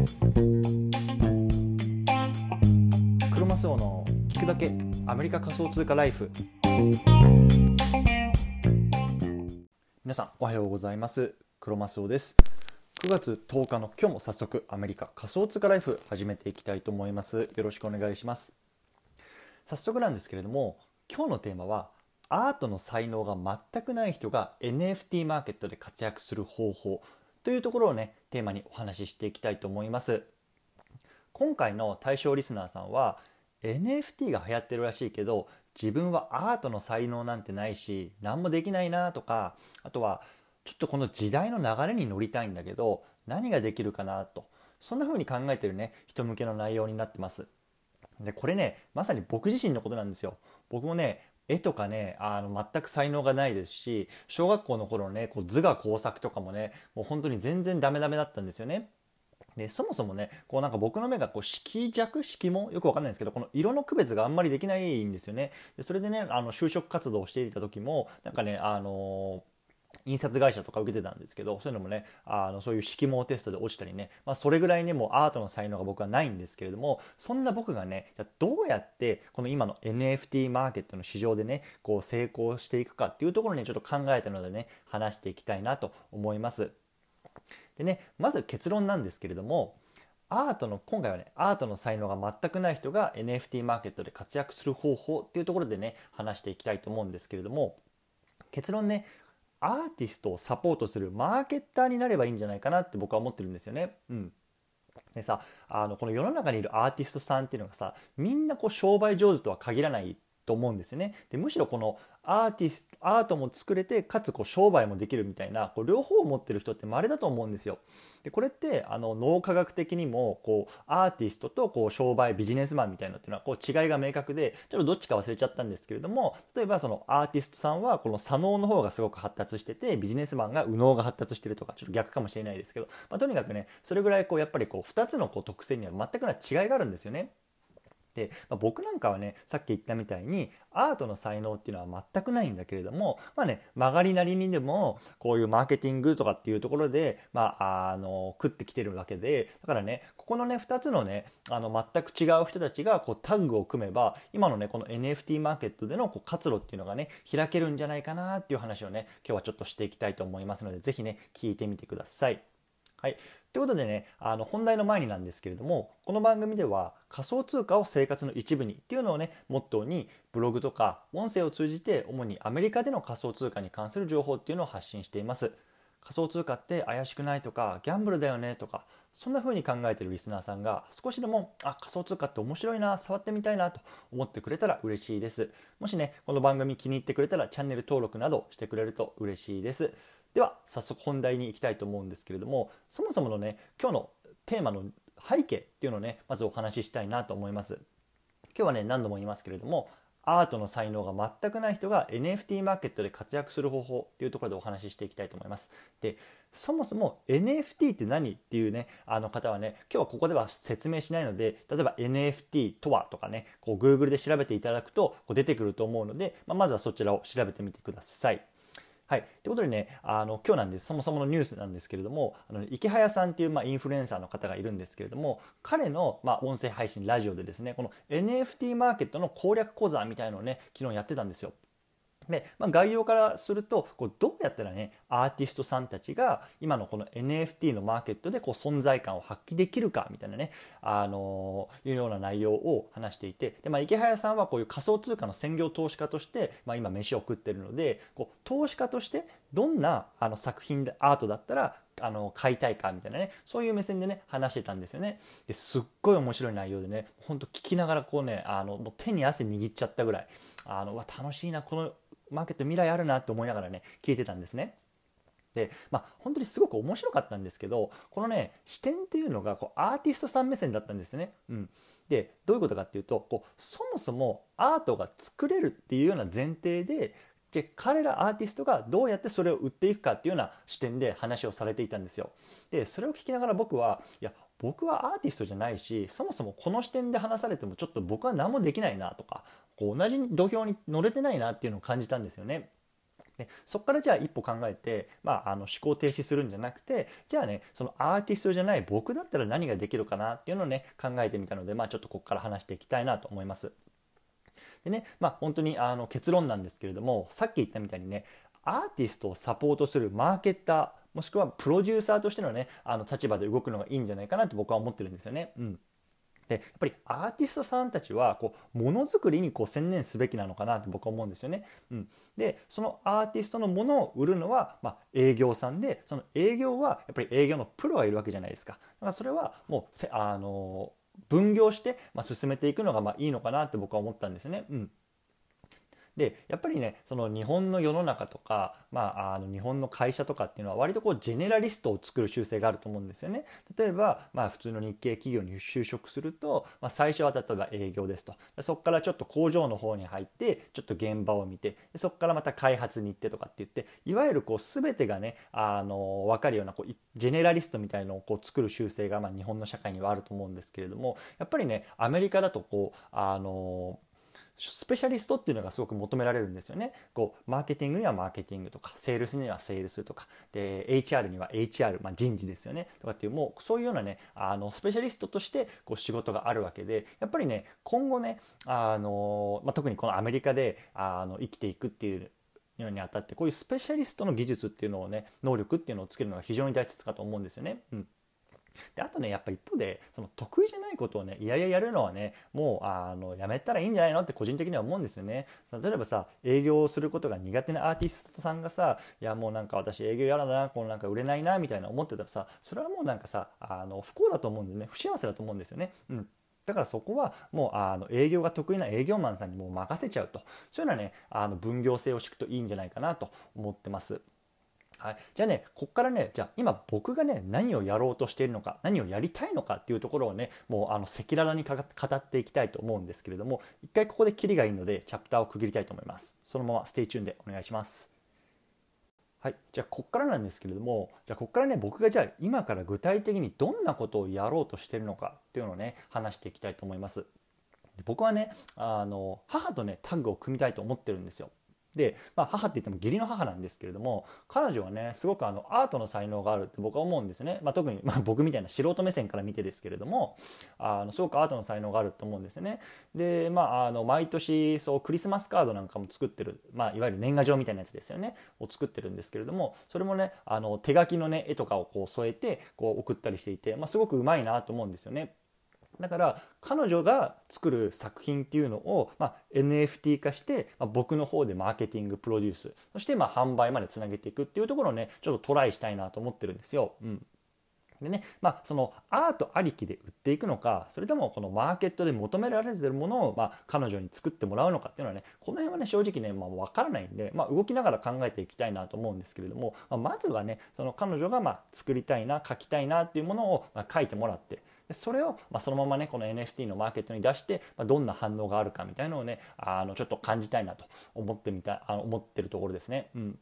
クロマスオの聞くだけアメリカ仮想通貨ライフ。皆さんおはようございます。クロマスオです。9月10日の今日も早速アメリカ仮想通貨ライフ始めていきたいと思います。よろしくお願いします。早速なんですけれども今日のテーマはアートの才能が全くない人が NFT マーケットで活躍する方法。というところをねテーマにお話ししていきたいと思います。今回の対象リスナーさんは NFT が流行ってるらしいけど自分はアートの才能なんてないし何もできないなとかあとはちょっとこの時代の流れに乗りたいんだけど何ができるかなとそんな風に考えてるね人向けの内容になってます。でこれねまさに僕自身のことなんですよ。僕もね絵とかねあの全く才能がないですし小学校の頃のねこう図画工作とかもねもう本当に全然ダメダメだったんですよね。でそもそもねこうなんか僕の目がこう色弱色もよくわかんないんですけどこの色の区別があんまりできないんですよね。でそれでねあの就職活動をしていた時もなんかねあの印刷会社とか受けてたんですけどそういうのもねあのそういう色毛テストで落ちたりね、まあ、それぐらいねもうアートの才能が僕はないんですけれどもそんな僕がねどうやってこの今の NFT マーケットの市場でねこう成功していくかっていうところにちょっと考えたのでね話していきたいなと思います。でねまず結論なんですけれどもアートの今回はねアートの才能が全くない人が NFT マーケットで活躍する方法っていうところでね話していきたいと思うんですけれども結論ねアーティストをサポートするマーケッターになればいいんじゃないかなって僕は思ってるんですよね。うん、でさあのこの世の中にいるアーティストさんっていうのがさみんなこう商売上手とは限らないと思うんですよね。でむしろこのアーティストアートも作れてかつこう商売もできるみたいなこう両方を持ってる人って稀だと思うんですよ。でこれってあの脳科学的にもこうアーティストとこう商売ビジネスマンみたいなっていうのはこう違いが明確でちょっとどっちか忘れちゃったんですけれども例えばそのアーティストさんはこの左脳の方がすごく発達しててビジネスマンが右脳が発達してるとかちょっと逆かもしれないですけど、まあ、とにかくねそれぐらいこうやっぱりこう2つのこう特性には全くない違いがあるんですよね。で、まあ、僕なんかはねさっき言ったみたいにアートの才能っていうのは全くないんだけれどもまあね曲がりなりにでもこういうマーケティングとかっていうところでまああの食ってきてるわけでだからねここのね2つのねあの全く違う人たちがこうタッグを組めば今のねこの NFT マーケットでのこう活路っていうのがね開けるんじゃないかなっていう話をね今日はちょっとしていきたいと思いますので是非ね聞いてみてください。はい。ということでね、あの本題の前になんですけれども、この番組では仮想通貨を生活の一部にっていうのをね、モットーにブログとか音声を通じて主にアメリカでの仮想通貨に関する情報っていうのを発信しています。仮想通貨って怪しくないとか、ギャンブルだよねとか、そんな風に考えてるリスナーさんが少しでも、あ、仮想通貨って面白いな、触ってみたいなと思ってくれたら嬉しいです。もしね、この番組気に入ってくれたらチャンネル登録などしてくれると嬉しいです。では早速本題に行きたいと思うんですけれどもそもそものね今日のテーマの背景っていうのをねまずお話ししたいなと思います今日はね何度も言いますけれどもアートの才能が全くない人が NFT マーケットで活躍する方法っていうところでお話ししていきたいと思います。で、そもそも NFT って何っていうね、あの方はね、今日はここでは説明しないので、例えば NFT とはとかね、こう Google で調べていただくとこう出てくると思うので、まあ、まずはそちらを調べてみてください。はい。ということでね、あの、今日なんです、そもそものニュースなんですけれども、あの、池早さんっていう、まあ、インフルエンサーの方がいるんですけれども、彼の、まあ、音声配信、ラジオでですね、この NFT マーケットの攻略講座みたいのをね、昨日やってたんですよ。で、まあ、概要からするとこうどうやったらねアーティストさんたちが今のこの NFT のマーケットでこう存在感を発揮できるかみたいなね、あのー、いうような内容を話していてで、まあ、池早さんはこういう仮想通貨の専業投資家として、まあ、今飯を食ってるのでこう投資家としてどんなあの作品でアートだったらあの買いたいかみたいなねそういう目線でね話してたんですよね。ですっごい面白い内容でねほんと聞きながらこうねあのもう手に汗握っちゃったぐらいあのわ楽しいなこのマーケット未来あるなって思いながらね聞いてたんですね。でまあ本当にすごく面白かったんですけどこのね視点っていうのがこうアーティストさん目線だったんですよね。うん、でどういうことかっていうとこうそもそもアートが作れるっていうような前提でで彼らアーティストがどうやってそれを売っていくかっていうような視点で話をされていたんですよ。でそれを聞きながら僕はいや僕はアーティストじゃないしそもそもこの視点で話されてもちょっと僕は何もできないなとかこう同じ土俵に乗れてないなっていうのを感じたんですよね。でそこからじゃあ一歩考えて、まあ、あの思考停止するんじゃなくてじゃあねそのアーティストじゃない僕だったら何ができるかなっていうのをね考えてみたので、まあ、ちょっとここから話していきたいなと思います。でねまあ本当にあの結論なんですけれどもさっき言ったみたいにねアーティストをサポートするマーケッターもしくはプロデューサーとしてのねあの立場で動くのがいいんじゃないかなと僕は思ってるんですよね。うんでやっぱりアーティストさんたちはこうものづくりにこう専念すべきなのかなって僕は思うんですよね。うん、でそのアーティストのものを売るのは、まあ、営業さんでその営業はやっぱり営業のプロがいるわけじゃないですか。だからそれはもうあの分業して、まあ、進めていくのがまあいいのかなって僕は思ったんですよね。うんでやっぱりねその日本の世の中とか、まあ、あの日本の会社とかっていうのは割とこうジェネラリストを作る習性があると思うんですよね。例えば、まあ、普通の日系企業に就職すると、まあ、最初は例えば営業ですとそこからちょっと工場の方に入ってちょっと現場を見てそこからまた開発に行ってとかって言っていわゆるこう全てがねあの分かるようなこうジェネラリストみたいのをこう作る習性がまあ日本の社会にはあると思うんですけれどもやっぱりねアメリカだとこうあのスペシャリストっていうのがすごく求められるんですよね。こうマーケティングにはマーケティングとかセールスにはセールスとかで HR には HR、まあ、人事ですよねとかっていうもうそういうようなねあのスペシャリストとしてこう仕事があるわけでやっぱりね今後ねあの、まあ、特にこのアメリカであの生きていくっていうのにあたってこういうスペシャリストの技術っていうのをね能力っていうのをつけるのが非常に大切かと思うんですよね。うんであとねやっぱ一方でその得意じゃないことをねいやいややるのはねもうあのやめたらいいんじゃないのって個人的には思うんですよね。例えばさ営業をすることが苦手なアーティストさんがさいやもうなんか私営業やだなこのなんか売れないなみたいな思ってたらさそれはもうなんかさあの不幸だと思うんでね。不幸せだと思うんですよね。うん。だからそこはもうあの営業が得意な営業マンさんにもう任せちゃうと。そういうのはねあの分業制を敷くといいんじゃないかなと思ってます。はい、じゃあねこっからねじゃあ今僕がね何をやろうとしているのか何をやりたいのかっていうところをねもうあの赤裸々に語っていきたいと思うんですけれども一回ここでキリがいいのでチャプターを区切りたいと思います。そのまま stay tune でお願いします。はい。じゃあこっからなんですけれどもじゃあこっからね僕がじゃあ今から具体的にどんなことをやろうとしてるのかっていうのをね話していきたいと思います。僕はねあの母とねタッグを組みたいと思ってるんですよ。で、まあ、母って言っても義理の母なんですけれども彼女はねすごくあのアートの才能があるって僕は思うんですね、まあ、特に、まあ、僕みたいな素人目線から見てですけれどもあのすごくアートの才能があると思うんですよね。で、まあ、あの毎年そうクリスマスカードなんかも作ってる、まあ、いわゆる年賀状みたいなやつですよね。を作ってるんですけれどもそれもねあの手書きのね絵とかをこう添えてこう送ったりしていて、まあ、すごくうまいなと思うんですよね。だから彼女が作る作品っていうのを、まあ、NFT 化して、まあ、僕の方でマーケティングプロデュースそしてま販売までつなげていくっていうところをねちょっとトライしたいなと思ってるんですよ。うんでね、まあ、そのアートありきで売っていくのかそれともこのマーケットで求められてるものを、まあ、彼女に作ってもらうのかっていうのはねこの辺はね正直ね、まあ、分からないんで、まあ、動きながら考えていきたいなと思うんですけれども、まあ、まずはねその彼女がま作りたいな書きたいなっていうものをま書いてもらってでそれを、まあ、そのままねこの NFT のマーケットに出して、まあ、どんな反応があるかみたいなのをねあのちょっと感じたいなと思ってみたあの思ってるところですね。うん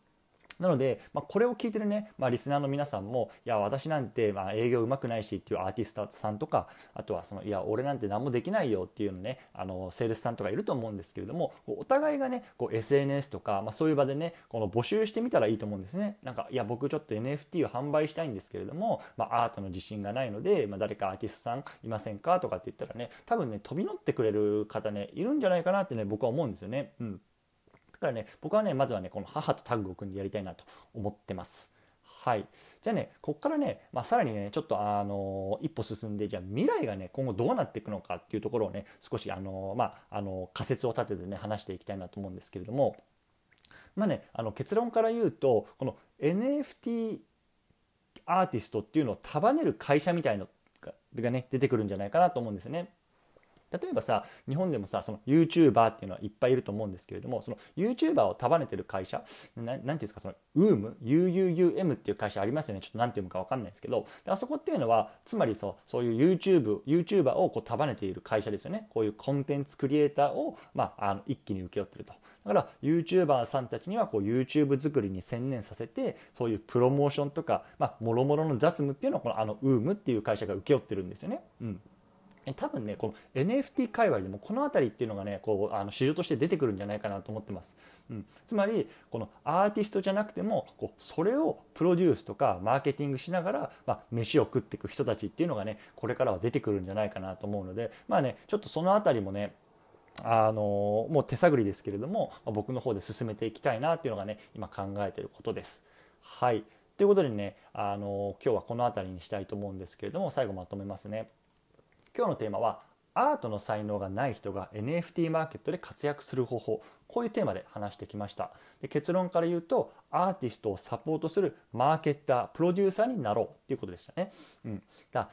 なので、まあ、これを聞いてるね、まあ、リスナーの皆さんも、いや、私なんて、まあ、営業うまくないしっていうアーティストさんとか、あとはその、いや、俺なんて何もできないよっていうのね、あの、セールスさんとかいると思うんですけれども、お互いがね、こう SNS とか、まあ、そういう場でね、この募集してみたらいいと思うんですね。なんか、いや、僕ちょっと NFT を販売したいんですけれども、まあ、アートの自信がないので、まあ、誰かアーティストさんいませんかとかって言ったらね、多分ね、飛び乗ってくれる方ね、いるんじゃないかなってね、僕は思うんですよね。うん。だからね僕はねまずはねこの母とタッグを組んでやりたいなと思ってます。はい、じゃあねここからね、まあ、さらにねちょっとあの一歩進んでじゃあ未来がね今後どうなっていくのかっていうところをね少しあの、まあ、あの仮説を立ててね話していきたいなと思うんですけれどもまあねあの結論から言うとこの NFT アーティストっていうのを束ねる会社みたいのがね出てくるんじゃないかなと思うんですね。例えばさ日本でもさその YouTuber っていうのはいっぱいいると思うんですけれどもその YouTuber を束ねてる会社何ていうんですかその UUM UUUM っていう会社ありますよねちょっと何て読むか分かんないですけどあそこっていうのはつまりそうそういう YouTube YouTuber をこう束ねている会社ですよねこういうコンテンツクリエイターを、まあ、あの一気に請け負ってると。だから YouTuber さんたちにはこう YouTube 作りに専念させてそういうプロモーションとか、もろもろの雑務っていうのをこのあの UUM っていう会社が請け負ってるんですよね。うん多分ねこの NFT 界隈でもこの辺りっていうのがねこうあの市場として出てくるんじゃないかなと思ってます、うん、つまりこのアーティストじゃなくてもこうそれをプロデュースとかマーケティングしながら、まあ、飯を食っていく人たちっていうのがねこれからは出てくるんじゃないかなと思うのでまあねちょっとその辺りもねあのもう手探りですけれども僕の方で進めていきたいなっていうのがね今考えてることです。はいということでねあの今日はこの辺りにしたいと思うんですけれども最後まとめますね。今日のテーマはアートの才能がない人が NFT マーケットで活躍する方法。こういうテーマで話してきました。で結論から言うとアーティストをサポートするマーケッタープロデューサーになろう。っていうことでしたね、うん、だ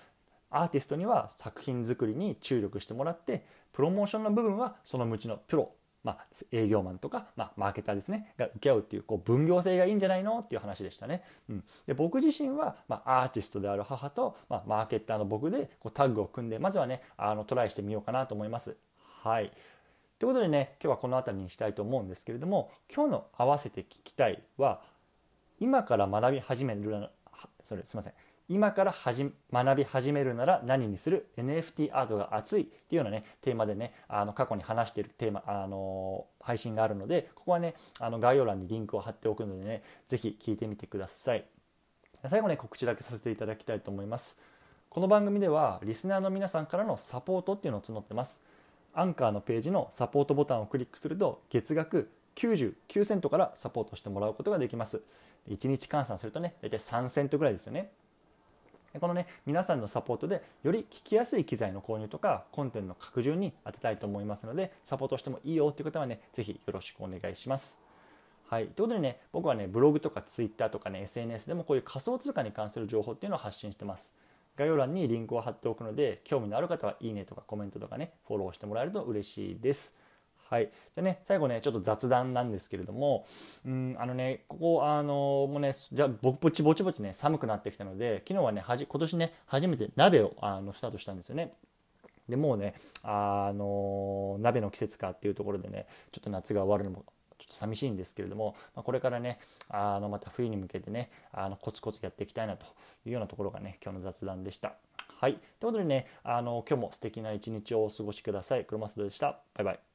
アーティストには作品作りに注力してもらってプロモーションの部分はその道のプロ。まあ、営業マンとか、まあ、マーケターですねが受け合うっていうこう分業制がいいんじゃないの？っていう話でしたね。うん、で僕自身は、まあ、アーティストである母と、まあ、マーケッターの僕でこうタッグを組んでまずはねあのトライしてみようかなと思います。はいということでね今日はこの辺りにしたいと思うんですけれども今日の「合わせて聞きたいは」今から学び始めるそれすいません今から学び始めるなら何にする？NFT アートが熱いっていうようなねテーマでねあの過去に話してるテーマあの配信があるのでここはねあの概要欄にリンクを貼っておくのでね是非聞いてみてください。最後ね告知だけさせていただきたいと思います。この番組ではリスナーの皆さんからのサポートっていうのを募ってます。アンカーのページのサポートボタンをクリックすると月額99セントからサポートしてもらうことができます。1日換算するとね大体3セントぐらいですよね。このね皆さんのサポートでより聞きやすい機材の購入とかコンテンツの拡充に当てたいと思いますのでサポートしてもいいよっていう方はね是非よろしくお願いします。はい、ということでね僕はねブログとかツイッターとかね SNS でもこういう仮想通貨に関する情報っていうのを発信してます。概要欄にリンクを貼っておくので興味のある方はいいねとかコメントとかねフォローしてもらえると嬉しいです。はい、でね最後ねちょっと雑談なんですけれどもうんあのねここあのもうねじゃあぼちぼちぼちね寒くなってきたので昨日はねはじ今年ね初めて鍋をあのスタートしたんですよね。でもうねあの鍋の季節かっていうところでねちょっと夏が終わるのもちょっと寂しいんですけれども、まあ、これからねあのまた冬に向けてねあのコツコツやっていきたいなというようなところがね今日の雑談でした。はい。ということでね、あの今日も素敵な一日をお過ごしください。黒マスでした。バイバイ。